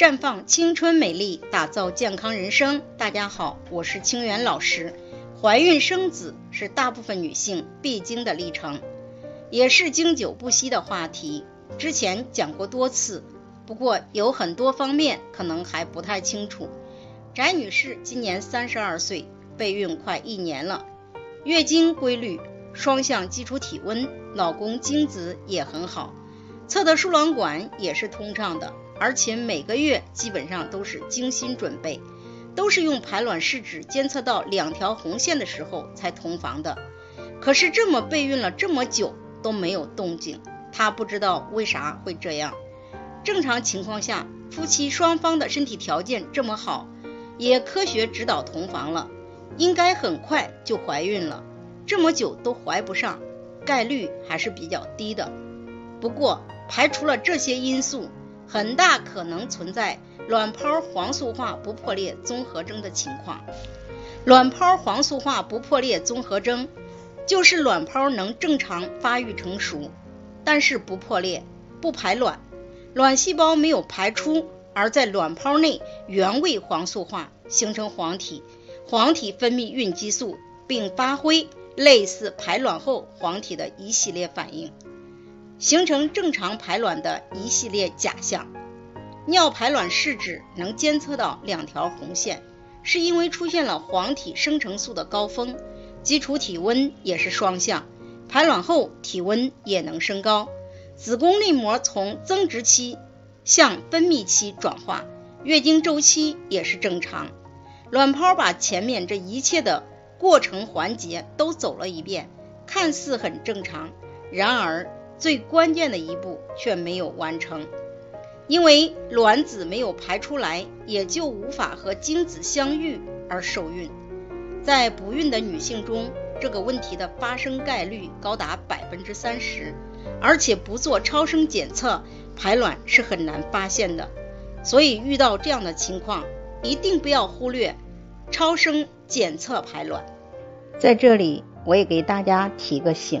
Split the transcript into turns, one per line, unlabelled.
绽放青春美丽，打造健康人生。大家好，我是清源老师。怀孕生子是大部分女性必经的历程，也是经久不息的话题。之前讲过多次，不过有很多方面可能还不太清楚。翟女士今年三十二岁，备孕快一年了，月经规律，双向基础体温，老公精子也很好，测的输卵管也是通畅的。而且每个月基本上都是精心准备，都是用排卵试纸监测到两条红线的时候才同房的。可是这么备孕了这么久都没有动静，她不知道为啥会这样。正常情况下，夫妻双方的身体条件这么好，也科学指导同房了，应该很快就怀孕了。这么久都怀不上，概率还是比较低的。不过排除了这些因素。很大可能存在卵泡黄素化不破裂综合征的情况。卵泡黄素化不破裂综合征就是卵泡能正常发育成熟，但是不破裂、不排卵，卵细胞没有排出，而在卵泡内原位黄素化，形成黄体，黄体分泌孕激素，并发挥类似排卵后黄体的一系列反应。形成正常排卵的一系列假象。尿排卵试纸能监测到两条红线，是因为出现了黄体生成素的高峰，基础体温也是双向，排卵后体温也能升高，子宫内膜从增殖期向分泌期转化，月经周期也是正常，卵泡把前面这一切的过程环节都走了一遍，看似很正常，然而。最关键的一步却没有完成，因为卵子没有排出来，也就无法和精子相遇而受孕。在不孕的女性中，这个问题的发生概率高达百分之三十，而且不做超声检测，排卵是很难发现的。所以遇到这样的情况，一定不要忽略超声检测排卵。
在这里，我也给大家提个醒。